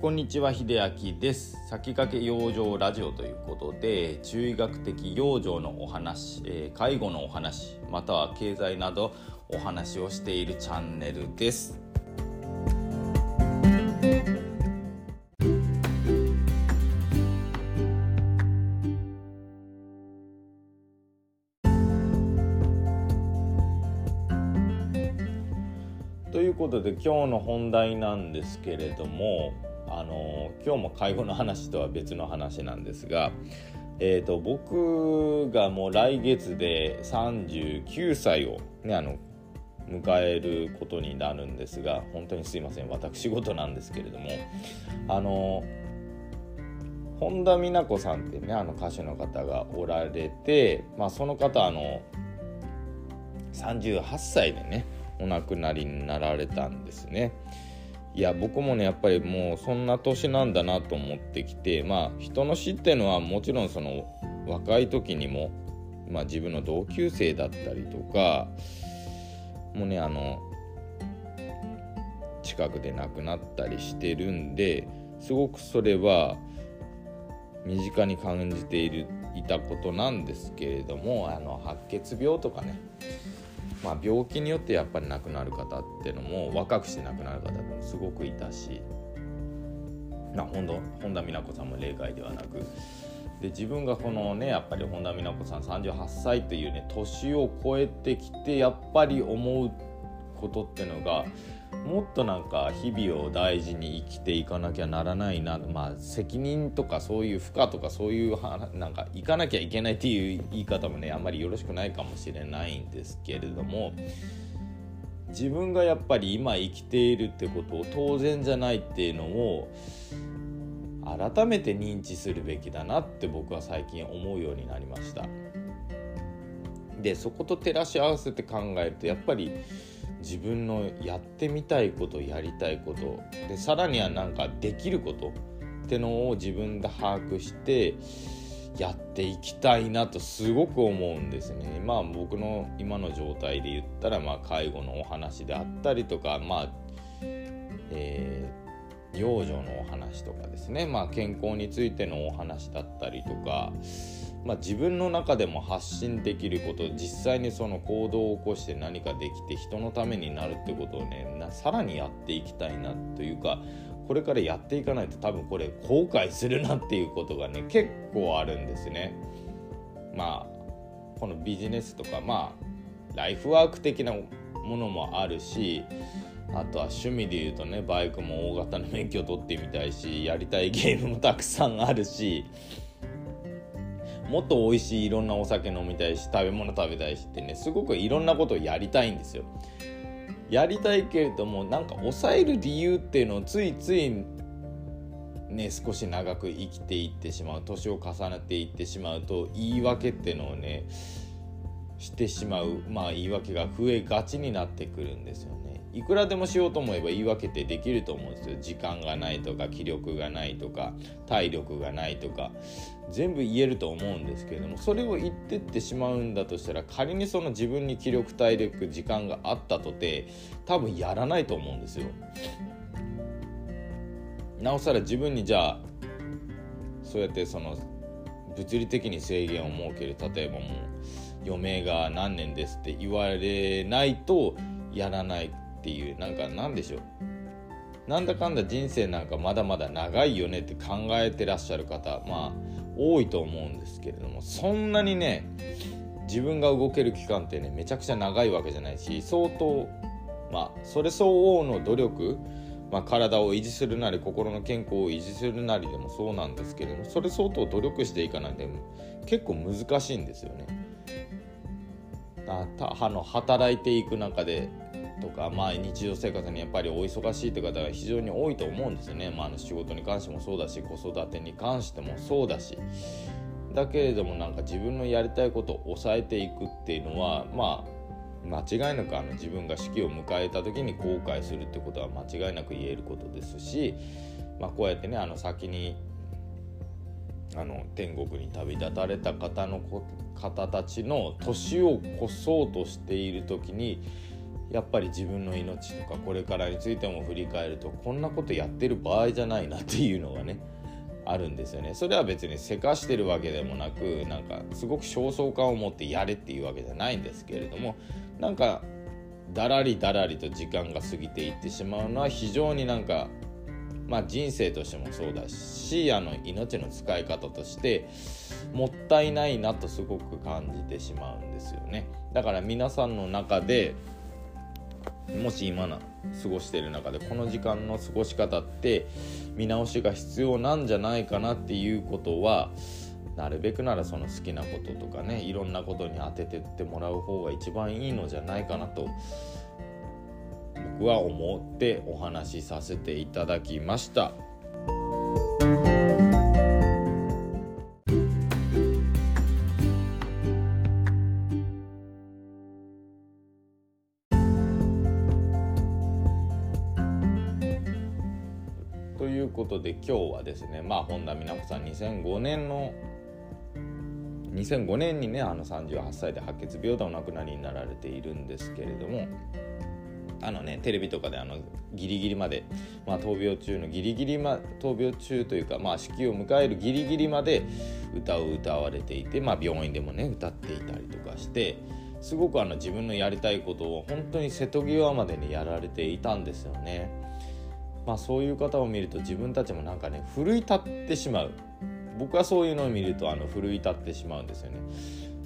こんにちは秀明です。先駆け養生ラジオということで中医学的養生のお話、えー、介護のお話または経済などお話をしているチャンネルです。ということで今日の本題なんですけれどもあの今日も介護の話とは別の話なんですが、えーと、僕がもう来月で39歳を、ね、あの迎えることになるんですが本当にすいません私事なんですけれどもあの本田美奈子さんってねあの歌手の方がおられて、まあ、その方あの38歳でねお亡くなりになられたんですね。いや僕もねやっぱりもうそんな年なんだなと思ってきてまあ人の死っていうのはもちろんその若い時にも、まあ、自分の同級生だったりとかもうねあの近くで亡くなったりしてるんですごくそれは身近に感じているいたことなんですけれどもあの白血病とかね。まあ、病気によってやっぱり亡くなる方っていうのも若くして亡くなる方ってもすごくいたし、まあ、本田本田美奈子さんも例外ではなくで自分がこのねやっぱり本田美奈子さん38歳というね年を超えてきてやっぱり思うことってのがもっとなんか日々を大事に生きていかなきゃならないな、まあ、責任とかそういう負荷とかそういうなんか行かなきゃいけないっていう言い方もねあんまりよろしくないかもしれないんですけれども自分がやっぱり今生きているってことを当然じゃないっていうのを改めて認知するべきだなって僕は最近思うようになりました。でそこと照らし合わせて考えるとやっぱり自分のやってみたいことやりたいことでさらにはなんかできることってのを自分で把握してやっていきたいなとすごく思うんですね。まあ僕の今の状態で言ったらまあ介護のお話であったりとかまあ、えー、養生のお話とかですねまあ健康についてのお話だったりとかまあ、自分の中でも発信できること実際にその行動を起こして何かできて人のためになるってことをねさらにやっていきたいなというかこれからやっていかないと多分これ後悔するなっていうことがね結構あるんですね。まあこのビジネスとかまあライフワーク的なものもあるしあとは趣味で言うとねバイクも大型の免許取ってみたいしやりたいゲームもたくさんあるしもっと美味しいいろんなお酒飲みたいし食べ物食べたいしってねすごくいろんなことをやりたいんですよ。やりたいけれどもなんか抑える理由っていうのをついついね少し長く生きていってしまう年を重ねていってしまうと言い訳っていうのをねしてしまうまあ言い訳が増えがちになってくるんですよね。いくらでもしようと思えば言い訳ってできると思うんですよ。時間がないとか気力がないとか体力がないとか。全部言えると思うんですけれどもそれを言ってってしまうんだとしたら仮にその自分に気力体力時間があったとて多分やらないと思うんですよ。なおさら自分にじゃあそうやってその物理的に制限を設ける例えばもう余命が何年ですって言われないとやらない。っていうなんかなんでしょうなんだかんだ人生なんかまだまだ長いよねって考えてらっしゃる方まあ多いと思うんですけれどもそんなにね自分が動ける期間ってねめちゃくちゃ長いわけじゃないし相当まあそれ相応の努力まあ、体を維持するなり心の健康を維持するなりでもそうなんですけれどもそれ相当努力していかないと結構難しいんですよね。あたの働いていく中でとか、まあ、日常生活にやっぱりお忙しいという方が非常に多いと思うんですよね、まあ、あの仕事に関してもそうだし子育てに関してもそうだし。だけれどもなんか自分のやりたいことを抑えていくっていうのはまあ間違いなくあの自分が死期を迎えた時に後悔するってことは間違いなく言えることですし、まあ、こうやってねあの先にあの天国に旅立たれた方の方たちの年を越そうとしている時にやっぱり自分の命とかこれからについても振り返るとこんなことやってる場合じゃないなっていうのがねあるんですよね。それは別にせかしてるわけでもなくなんかすごく焦燥感を持ってやれっていうわけじゃないんですけれどもなんかだらりだらりと時間が過ぎていってしまうのは非常になんかまあ人生としてもそうだしあの命の使い方としてもったいないなとすごく感じてしまうんですよね。だから皆さんの中でもし今な過ごしてる中でこの時間の過ごし方って見直しが必要なんじゃないかなっていうことはなるべくならその好きなこととかねいろんなことに当ててってもらう方が一番いいのじゃないかなと僕は思ってお話しさせていただきました。ことで今日はですねまあ本田美奈子さん2005年の2005年にねあの38歳で白血病でお亡くなりになられているんですけれどもあのねテレビとかであのギリギリまで、まあ、闘病中のギリギリ、ま、闘病中というか、まあ、死期を迎えるギリギリまで歌を歌われていて、まあ、病院でもね歌っていたりとかしてすごくあの自分のやりたいことを本当に瀬戸際までにやられていたんですよね。まあ、そういう方を見ると自分たちもなんかね奮い立ってしまう僕はそういうのを見るとあの奮い立ってしまうんですよね。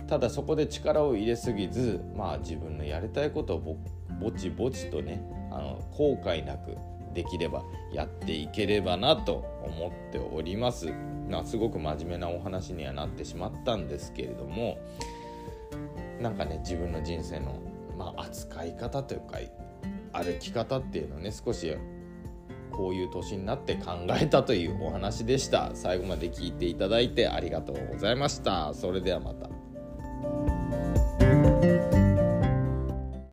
ただそこで力を入れすぎず、まあ、自分のやりたいことをぼちぼちとねあの後悔なくできればやっていければなと思っております。まあ、すごく真面目なお話にはなってしまったんですけれどもなんかね自分の人生の、まあ、扱い方というか歩き方っていうのをね少しこういう年になって考えたというお話でした。最後まで聞いていただいてありがとうございました。それではまた。